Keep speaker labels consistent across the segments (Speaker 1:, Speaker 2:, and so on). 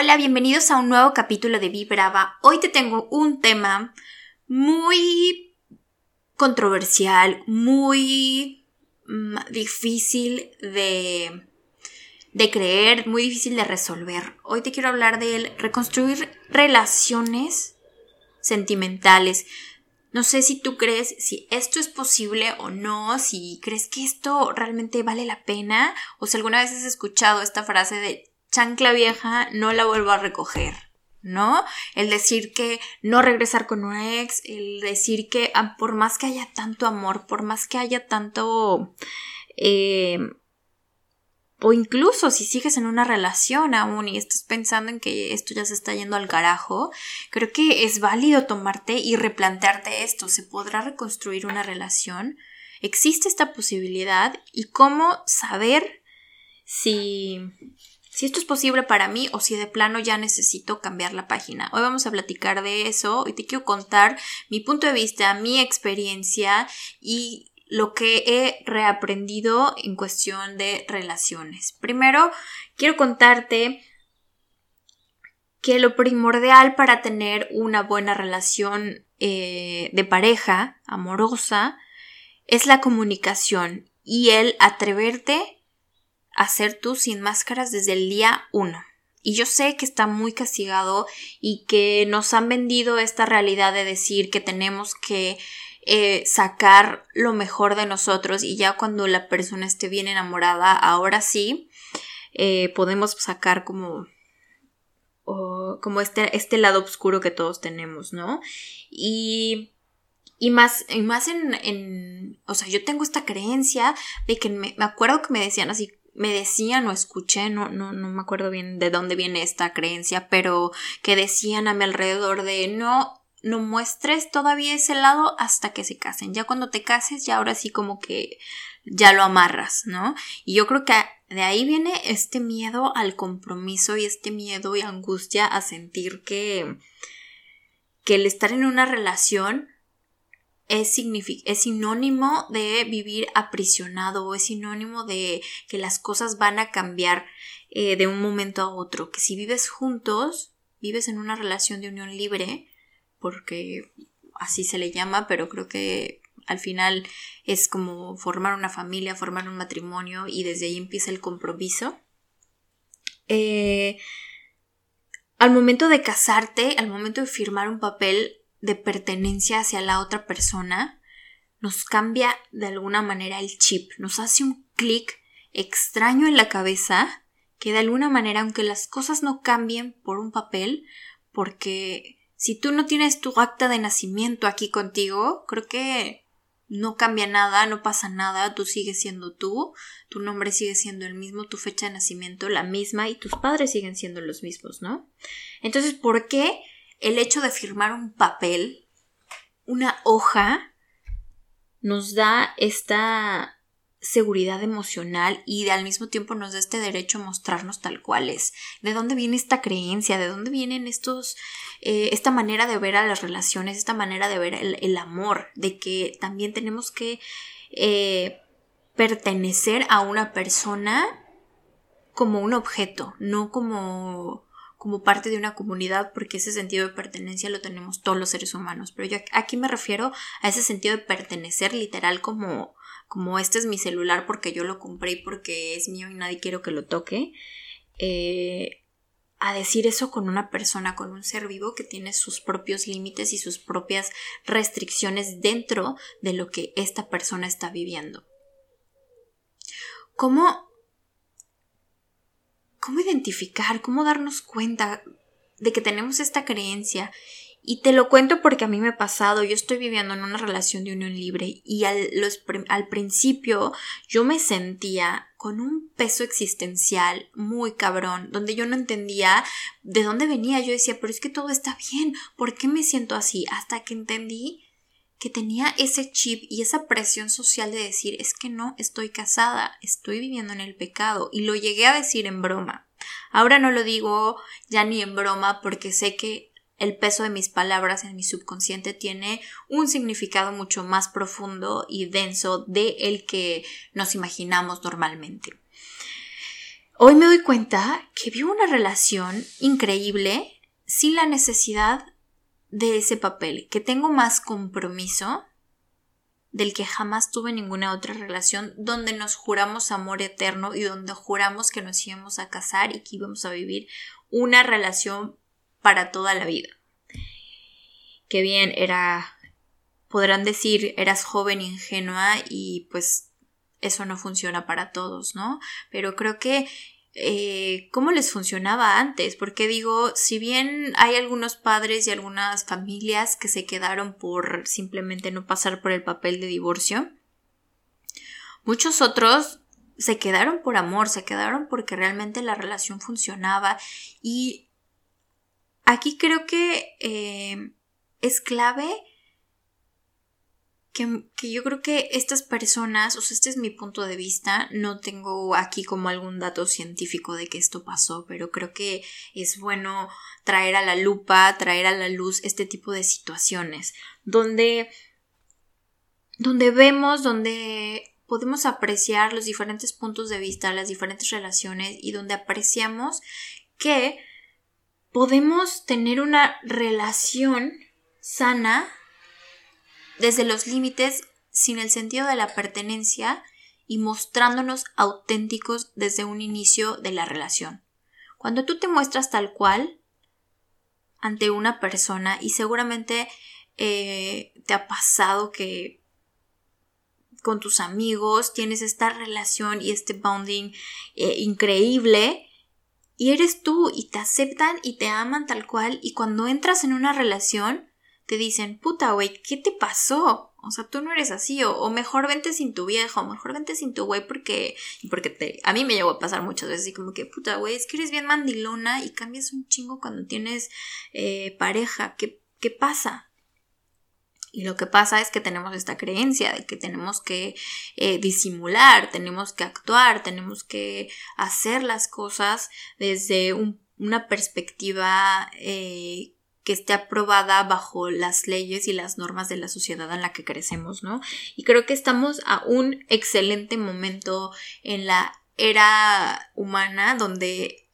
Speaker 1: Hola, bienvenidos a un nuevo capítulo de Vibrava. Hoy te tengo un tema muy controversial, muy mm, difícil de, de creer, muy difícil de resolver. Hoy te quiero hablar de reconstruir relaciones sentimentales. No sé si tú crees si esto es posible o no, si crees que esto realmente vale la pena o si alguna vez has escuchado esta frase de chancla vieja no la vuelvo a recoger, ¿no? El decir que no regresar con un ex, el decir que ah, por más que haya tanto amor, por más que haya tanto... Eh, o incluso si sigues en una relación aún y estás pensando en que esto ya se está yendo al carajo, creo que es válido tomarte y replantearte esto. ¿Se podrá reconstruir una relación? ¿Existe esta posibilidad? ¿Y cómo saber si si esto es posible para mí o si de plano ya necesito cambiar la página. Hoy vamos a platicar de eso y te quiero contar mi punto de vista, mi experiencia y lo que he reaprendido en cuestión de relaciones. Primero, quiero contarte que lo primordial para tener una buena relación eh, de pareja amorosa es la comunicación y el atreverte hacer tú sin máscaras desde el día uno. Y yo sé que está muy castigado y que nos han vendido esta realidad de decir que tenemos que eh, sacar lo mejor de nosotros y ya cuando la persona esté bien enamorada, ahora sí, eh, podemos sacar como como este, este lado oscuro que todos tenemos, ¿no? Y y más, y más en, en, o sea, yo tengo esta creencia de que me, me, acuerdo que me decían así, me decían o escuché, no, no, no me acuerdo bien de dónde viene esta creencia, pero que decían a mi alrededor de no, no muestres todavía ese lado hasta que se casen. Ya cuando te cases, ya ahora sí como que ya lo amarras, ¿no? Y yo creo que de ahí viene este miedo al compromiso y este miedo y angustia a sentir que, que el estar en una relación es, es sinónimo de vivir aprisionado o es sinónimo de que las cosas van a cambiar eh, de un momento a otro, que si vives juntos, vives en una relación de unión libre, porque así se le llama, pero creo que al final es como formar una familia, formar un matrimonio y desde ahí empieza el compromiso. Eh, al momento de casarte, al momento de firmar un papel, de pertenencia hacia la otra persona, nos cambia de alguna manera el chip, nos hace un clic extraño en la cabeza que de alguna manera, aunque las cosas no cambien por un papel, porque si tú no tienes tu acta de nacimiento aquí contigo, creo que no cambia nada, no pasa nada, tú sigues siendo tú, tu nombre sigue siendo el mismo, tu fecha de nacimiento la misma y tus padres siguen siendo los mismos, ¿no? Entonces, ¿por qué el hecho de firmar un papel, una hoja, nos da esta seguridad emocional y al mismo tiempo nos da este derecho a mostrarnos tal cual es. ¿De dónde viene esta creencia? ¿De dónde vienen estos, eh, esta manera de ver a las relaciones, esta manera de ver el, amor? De que también tenemos que eh, pertenecer a una persona como un objeto, no como como parte de una comunidad porque ese sentido de pertenencia lo tenemos todos los seres humanos. Pero yo aquí me refiero a ese sentido de pertenecer literal como como este es mi celular porque yo lo compré y porque es mío y nadie quiero que lo toque. Eh, a decir eso con una persona, con un ser vivo que tiene sus propios límites y sus propias restricciones dentro de lo que esta persona está viviendo. ¿Cómo cómo identificar, cómo darnos cuenta de que tenemos esta creencia. Y te lo cuento porque a mí me ha pasado, yo estoy viviendo en una relación de unión libre y al, al principio yo me sentía con un peso existencial muy cabrón, donde yo no entendía de dónde venía. Yo decía, pero es que todo está bien, ¿por qué me siento así? Hasta que entendí que tenía ese chip y esa presión social de decir es que no estoy casada, estoy viviendo en el pecado y lo llegué a decir en broma. Ahora no lo digo ya ni en broma porque sé que el peso de mis palabras en mi subconsciente tiene un significado mucho más profundo y denso de el que nos imaginamos normalmente. hoy me doy cuenta que vivo una relación increíble sin la necesidad de ese papel, que tengo más compromiso del que jamás tuve ninguna otra relación donde nos juramos amor eterno y donde juramos que nos íbamos a casar y que íbamos a vivir una relación para toda la vida. Qué bien, era, podrán decir, eras joven, ingenua y pues eso no funciona para todos, ¿no? Pero creo que eh, cómo les funcionaba antes, porque digo, si bien hay algunos padres y algunas familias que se quedaron por simplemente no pasar por el papel de divorcio, muchos otros se quedaron por amor, se quedaron porque realmente la relación funcionaba. Y aquí creo que eh, es clave que, yo creo que estas personas, o sea, este es mi punto de vista, no tengo aquí como algún dato científico de que esto pasó, pero creo que es bueno traer a la lupa, traer a la luz este tipo de situaciones, donde, donde vemos, donde podemos apreciar los diferentes puntos de vista, las diferentes relaciones y donde apreciamos que podemos tener una relación sana desde los límites sin el sentido de la pertenencia y mostrándonos auténticos desde un inicio de la relación. Cuando tú te muestras tal cual ante una persona y seguramente eh, te ha pasado que con tus amigos tienes esta relación y este bonding eh, increíble y eres tú y te aceptan y te aman tal cual y cuando entras en una relación te dicen, puta, güey, ¿qué te pasó? O sea, tú no eres así, o, mejor vente sin tu viejo, o mejor vente sin tu güey porque, porque te, a mí me llegó a pasar muchas veces, y como que, puta, güey, es que eres bien mandilona y cambias un chingo cuando tienes eh, pareja, ¿Qué, ¿qué pasa? Y lo que pasa es que tenemos esta creencia de que tenemos que eh, disimular, tenemos que actuar, tenemos que hacer las cosas desde una perspectiva eh, que esté aprobada bajo las leyes y las normas de la sociedad en la que crecemos, ¿no? Y creo que estamos a un excelente momento en la era humana donde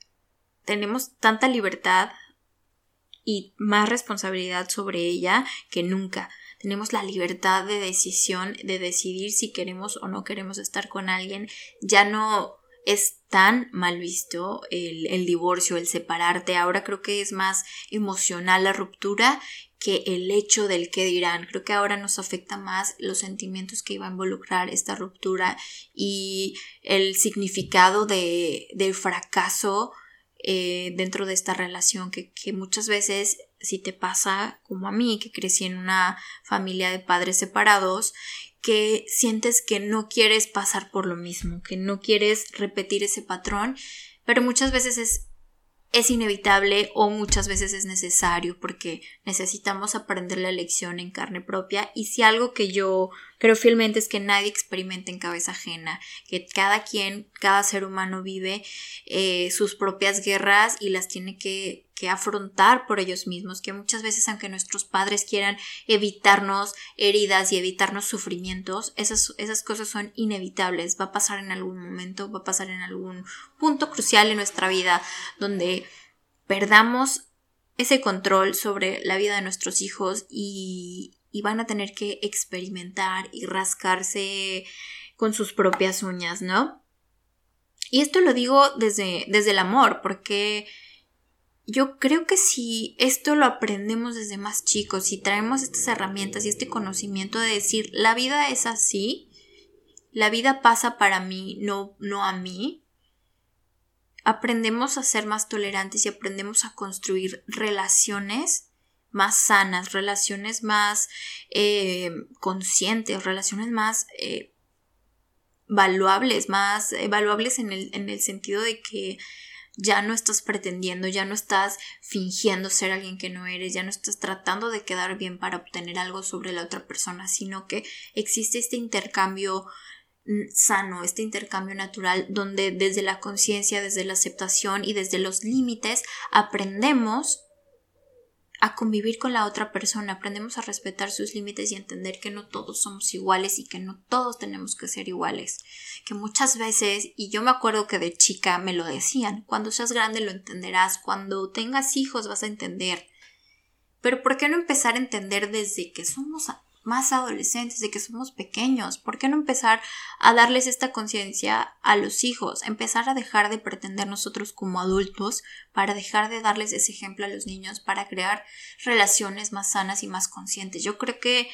Speaker 1: tenemos tanta libertad y más responsabilidad sobre ella que nunca. Tenemos la libertad de decisión, de decidir si queremos o no queremos estar con alguien. Ya no es tan mal visto el, divorcio, el separarte. Ahora creo que es más emocional la ruptura que el hecho del que dirán. Creo que ahora nos afecta más los sentimientos que iba a involucrar esta ruptura y el significado de, del fracaso eh, dentro de esta relación que, que muchas veces si te pasa como a mí que crecí en una familia de padres separados que sientes que no quieres pasar por lo mismo, que no quieres repetir ese patrón, pero muchas veces es, es inevitable o muchas veces es necesario porque necesitamos aprender la lección en carne propia. Y si algo que yo creo fielmente es que nadie experimenta en cabeza ajena, que cada quien, cada ser humano vive eh, sus propias guerras y las tiene que que afrontar por ellos mismos, que muchas veces aunque nuestros padres quieran evitarnos heridas y evitarnos sufrimientos, esas, esas cosas son inevitables, va a pasar en algún momento, va a pasar en algún punto crucial en nuestra vida donde perdamos ese control sobre la vida de nuestros hijos y, y van a tener que experimentar y rascarse con sus propias uñas, ¿no? Y esto lo digo desde, desde el amor, porque yo creo que si esto lo aprendemos desde más chicos, si traemos estas herramientas y este conocimiento de decir la vida es así, la vida pasa para mí, no, no a mí, aprendemos a ser más tolerantes y aprendemos a construir relaciones más sanas, relaciones más eh, conscientes, relaciones más eh, valuables, más valuables en el, en el sentido de que ya no estás pretendiendo, ya no estás fingiendo ser alguien que no eres, ya no estás tratando de quedar bien para obtener algo sobre la otra persona, sino que existe este intercambio mm, sano, este intercambio natural donde desde la conciencia, desde la aceptación y desde los límites aprendemos a convivir con la otra persona, aprendemos a respetar sus límites y entender que no todos somos iguales y que no todos tenemos que ser iguales. Que muchas veces, y yo me acuerdo que de chica me lo decían, cuando seas grande lo entenderás, cuando tengas hijos vas a entender. Pero ¿por qué no empezar a entender desde que somos más adolescentes, de que somos pequeños. ¿Por qué no empezar a darles esta conciencia a los hijos? Empezar a dejar de pretender nosotros como adultos para dejar de darles ese ejemplo a los niños, para crear relaciones más sanas y más conscientes. Yo creo que...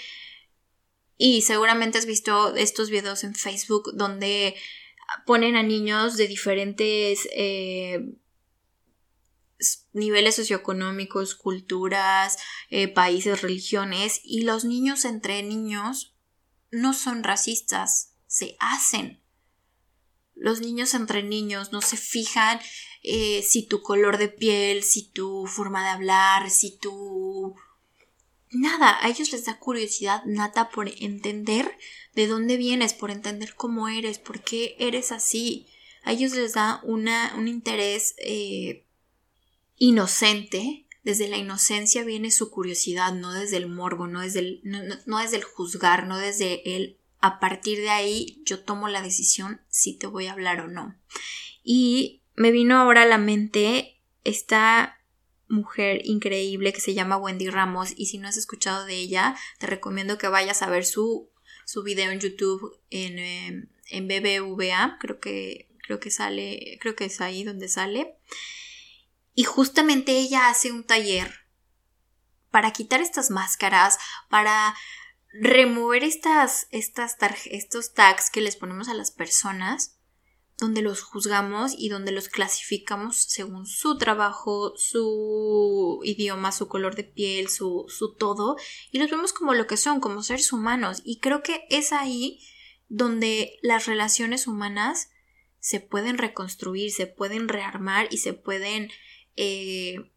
Speaker 1: Y seguramente has visto estos videos en Facebook donde ponen a niños de diferentes eh, niveles socioeconómicos, culturas, eh, países, religiones, y los niños entre niños no son racistas, se hacen. Los niños entre niños no se fijan eh, si tu color de piel, si tu forma de hablar, si tu... Nada, a ellos les da curiosidad nata por entender de dónde vienes, por entender cómo eres, por qué eres así. A ellos les da una, un interés eh, inocente, desde la inocencia viene su curiosidad, no desde el morbo, no desde el, no, desde el juzgar, no desde el a partir de ahí yo tomo la decisión si te voy a hablar o no. Y me vino ahora a la mente esta mujer increíble que se llama Wendy Ramos y si no has escuchado de ella te recomiendo que vayas a ver su, su video en YouTube en, em, en BBVA creo que creo que sale creo que es ahí donde sale y justamente ella hace un taller para quitar estas máscaras, para remover estas, estas estos tags que les ponemos a las personas, donde los juzgamos y donde los clasificamos según su trabajo, su idioma, su color de piel, su, su todo, y los vemos como lo que son, como seres humanos. Y creo que es ahí donde las relaciones humanas se pueden reconstruir, se pueden rearmar y se pueden eh,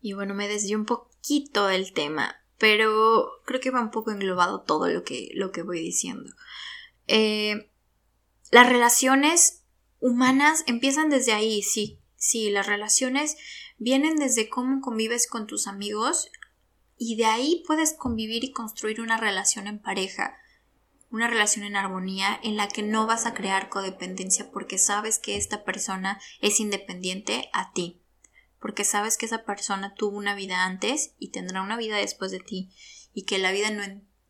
Speaker 1: y bueno, me desvió un poquito del tema, pero creo que va un poco englobado todo lo que, lo que voy diciendo. Eh, las relaciones humanas empiezan desde ahí, sí, sí, las relaciones vienen desde cómo convives con tus amigos y de ahí puedes convivir y construir una relación en pareja, una relación en armonía en la que no vas a crear codependencia porque sabes que esta persona es independiente a ti, porque sabes que esa persona tuvo una vida antes y tendrá una vida después de ti. Y que la vida no,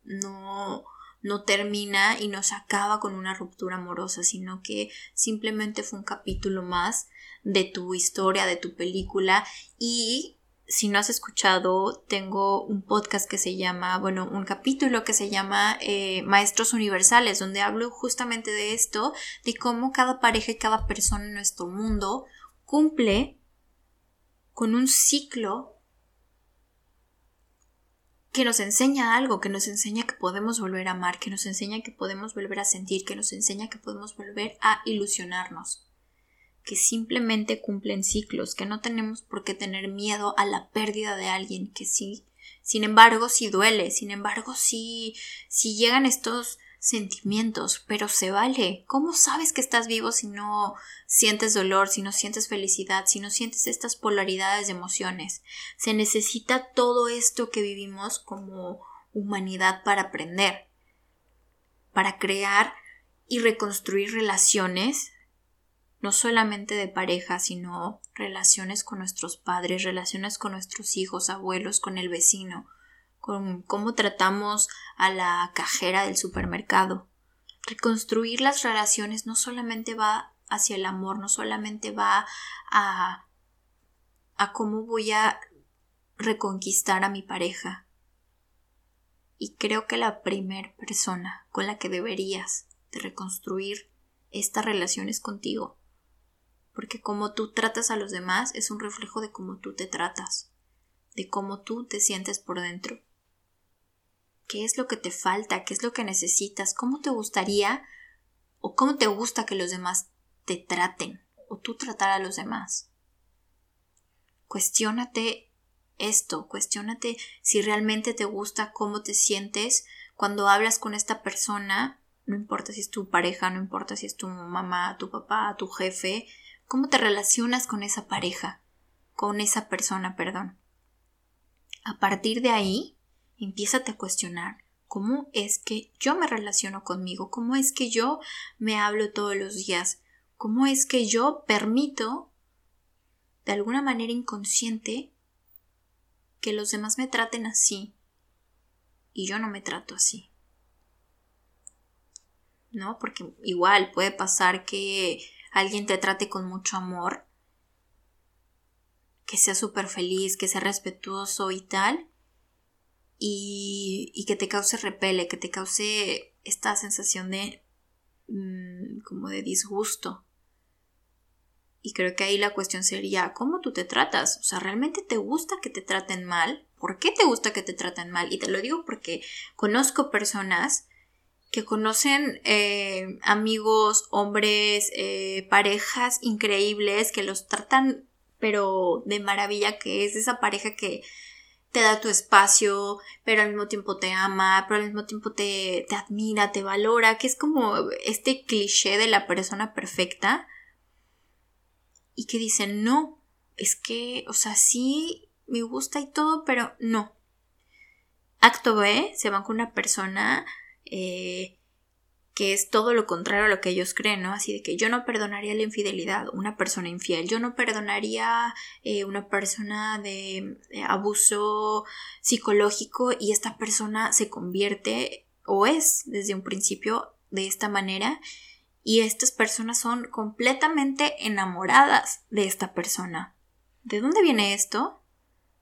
Speaker 1: no, no termina y no se acaba con una ruptura amorosa, sino que simplemente fue un capítulo más de tu historia, de tu película. Y si no has escuchado, tengo un podcast que se llama, bueno, un capítulo que se llama eh, Maestros Universales, donde hablo justamente de esto, de cómo cada pareja y cada persona en nuestro mundo cumple con un ciclo que nos enseña algo, que nos enseña que podemos volver a amar, que nos enseña que podemos volver a sentir, que nos enseña que podemos volver a ilusionarnos que simplemente cumplen ciclos, que no tenemos por qué tener miedo a la pérdida de alguien, que sí, sin embargo, sí duele, sin embargo, sí, llegan estos sentimientos, pero se vale. ¿Cómo sabes que estás vivo si no sientes dolor, si no sientes felicidad, si no sientes estas polaridades de emociones? Se necesita todo esto que vivimos como humanidad para aprender, para crear y reconstruir relaciones no solamente de pareja, sino relaciones con nuestros padres, relaciones con nuestros hijos, abuelos, con el vecino, con cómo tratamos a la cajera del supermercado. Reconstruir las relaciones no solamente va hacia el amor, no solamente va a a cómo voy a reconquistar a mi pareja. Y creo que la primera persona con la que deberías de reconstruir esta relación es contigo porque como tú tratas a los demás es un reflejo de cómo tú te tratas, de cómo tú te sientes por dentro. ¿Qué es lo que te falta? ¿Qué es lo que necesitas? ¿Cómo te gustaría o cómo te gusta que los demás te traten o tú tratar a los demás? Cuestiónate esto, cuestiónate si realmente te gusta cómo te sientes cuando hablas con esta persona, no importa si es tu pareja, no importa si es tu mamá, tu papá, tu jefe, ¿Cómo te relacionas con esa pareja? Con esa persona, perdón. A partir de ahí, empieza a cuestionar cómo es que yo me relaciono conmigo, cómo es que yo me hablo todos los días, cómo es que yo permito, de alguna manera inconsciente, que los demás me traten así y yo no me trato así. ¿No? Porque igual puede pasar que alguien te trate con mucho amor, que sea súper feliz, que sea respetuoso y tal, y, que te cause repele, que te cause esta sensación de mm, como de disgusto. Y creo que ahí la cuestión sería, ¿cómo tú te tratas? O sea, ¿realmente te gusta que te traten mal? ¿Por qué te gusta que te traten mal? Y te lo digo porque conozco personas que conocen eh, amigos, hombres, eh, parejas increíbles que los tratan pero de maravilla, que es esa pareja que te da tu espacio, pero al mismo tiempo te ama, pero al mismo tiempo te, te admira, te valora, que es como este cliché de la persona perfecta. Y que dicen, no, es que, o sea, sí me gusta y todo, pero no. Acto B, se van con una persona eh, que es todo lo contrario a lo que ellos creen, ¿no? Así de que yo no perdonaría la infidelidad, una persona infiel, yo no perdonaría eh, una persona de, abuso psicológico y esta persona se convierte o es desde un principio de esta manera y estas personas son completamente enamoradas de esta persona. ¿De dónde viene esto?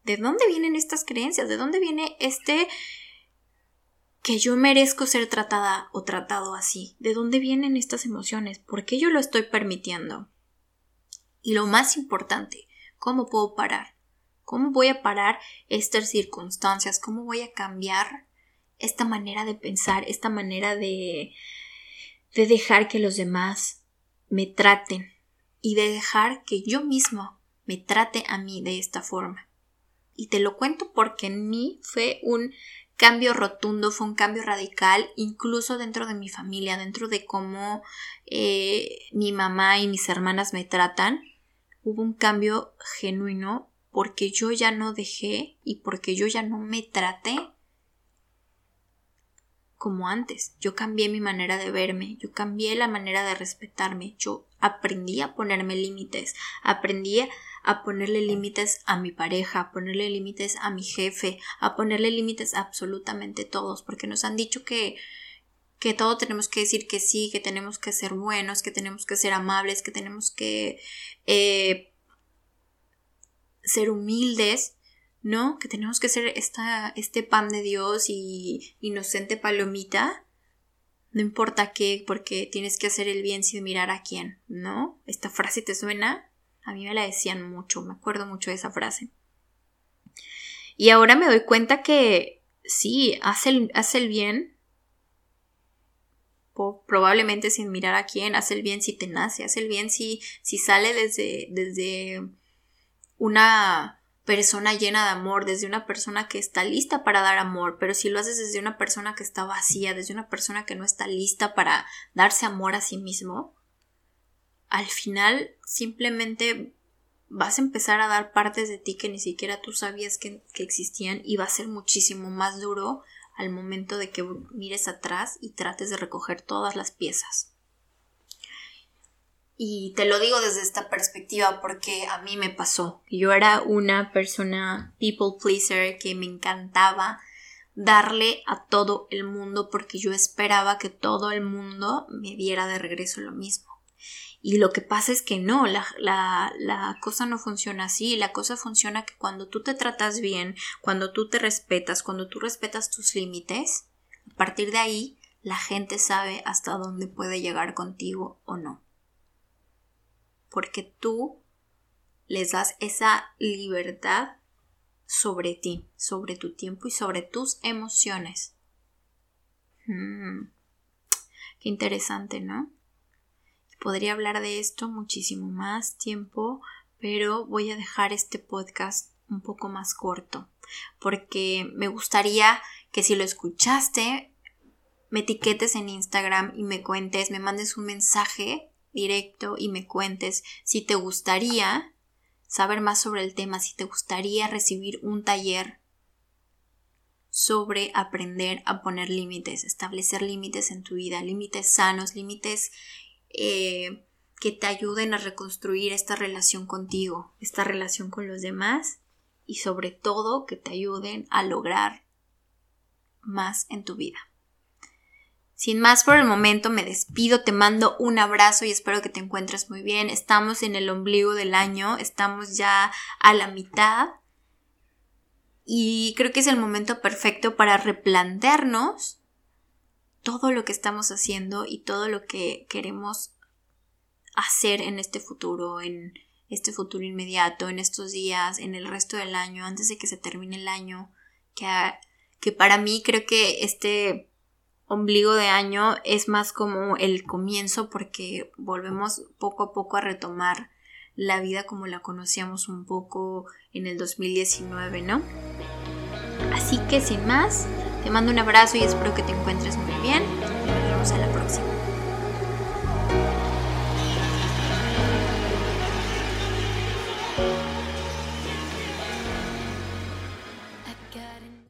Speaker 1: ¿De dónde vienen estas creencias? ¿De dónde viene este que yo merezco ser tratada o tratado así. ¿De dónde vienen estas emociones? ¿Por qué yo lo estoy permitiendo? Y lo más importante, ¿cómo puedo parar? ¿Cómo voy a parar estas circunstancias? ¿Cómo voy a cambiar esta manera de pensar, esta manera de, de dejar que los demás me traten y de dejar que yo mismo me trate a mí de esta forma? Y te lo cuento porque en mí fue un cambio rotundo, fue un cambio radical, incluso dentro de mi familia, dentro de cómo eh, mi mamá y mis hermanas me tratan. Hubo un cambio genuino porque yo ya no dejé y porque yo ya no me traté como antes. Yo cambié mi manera de verme, yo cambié la manera de respetarme, yo aprendí a ponerme límites, aprendí a ponerle límites a mi pareja, a ponerle límites a mi jefe, a ponerle límites a absolutamente todos, porque nos han dicho que que todo tenemos que decir que sí, que tenemos que ser buenos, que tenemos que ser amables, que tenemos que eh, ser humildes, ¿no? Que tenemos que ser esta, este pan de Dios y inocente palomita. No importa qué, porque tienes que hacer el bien sin mirar a quién, ¿no? ¿Esta frase te suena? A mí me la decían mucho, me acuerdo mucho de esa frase. Y ahora me doy cuenta que sí, hace el, hace el bien, probablemente sin mirar a quién, hace el bien si te nace, hace el bien si, si sale desde, desde una persona llena de amor, desde una persona que está lista para dar amor, pero si lo haces desde una persona que está vacía, desde una persona que no está lista para darse amor a sí mismo, al final simplemente vas a empezar a dar partes de ti que ni siquiera tú sabías que, existían y va a ser muchísimo más duro al momento de que mires atrás y trates de recoger todas las piezas. Y te lo digo desde esta perspectiva porque a mí me pasó. Yo era una persona people pleaser que me encantaba darle a todo el mundo porque yo esperaba que todo el mundo me diera de regreso lo mismo. Y lo que pasa es que no, la, la, la, cosa no funciona así, la cosa funciona que cuando tú te tratas bien, cuando tú te respetas, cuando tú respetas tus límites, a partir de ahí la gente sabe hasta dónde puede llegar contigo o no. Porque tú les das esa libertad sobre ti, sobre tu tiempo y sobre tus emociones. Hmm. Qué interesante, ¿no? Podría hablar de esto muchísimo más tiempo, pero voy a dejar este podcast un poco más corto, porque me gustaría que si lo escuchaste, me etiquetes en Instagram y me cuentes, me mandes un mensaje directo y me cuentes si te gustaría saber más sobre el tema, si te gustaría recibir un taller sobre aprender a poner límites, establecer límites en tu vida, límites sanos, límites eh, que te ayuden a reconstruir esta relación contigo, esta relación con los demás y sobre todo que te ayuden a lograr más en tu vida. Sin más por el momento me despido, te mando un abrazo y espero que te encuentres muy bien. Estamos en el ombligo del año, estamos ya a la mitad y creo que es el momento perfecto para replantearnos todo lo que estamos haciendo y todo lo que queremos hacer en este futuro, en este futuro inmediato, en estos días, en el resto del año, antes de que se termine el año, que, para mí creo que este ombligo de año es más como el comienzo porque volvemos poco a poco a retomar la vida como la conocíamos un poco en el 2019, ¿no? Así que sin más, te mando un abrazo y espero que te encuentres muy bien. Nos vemos a la próxima.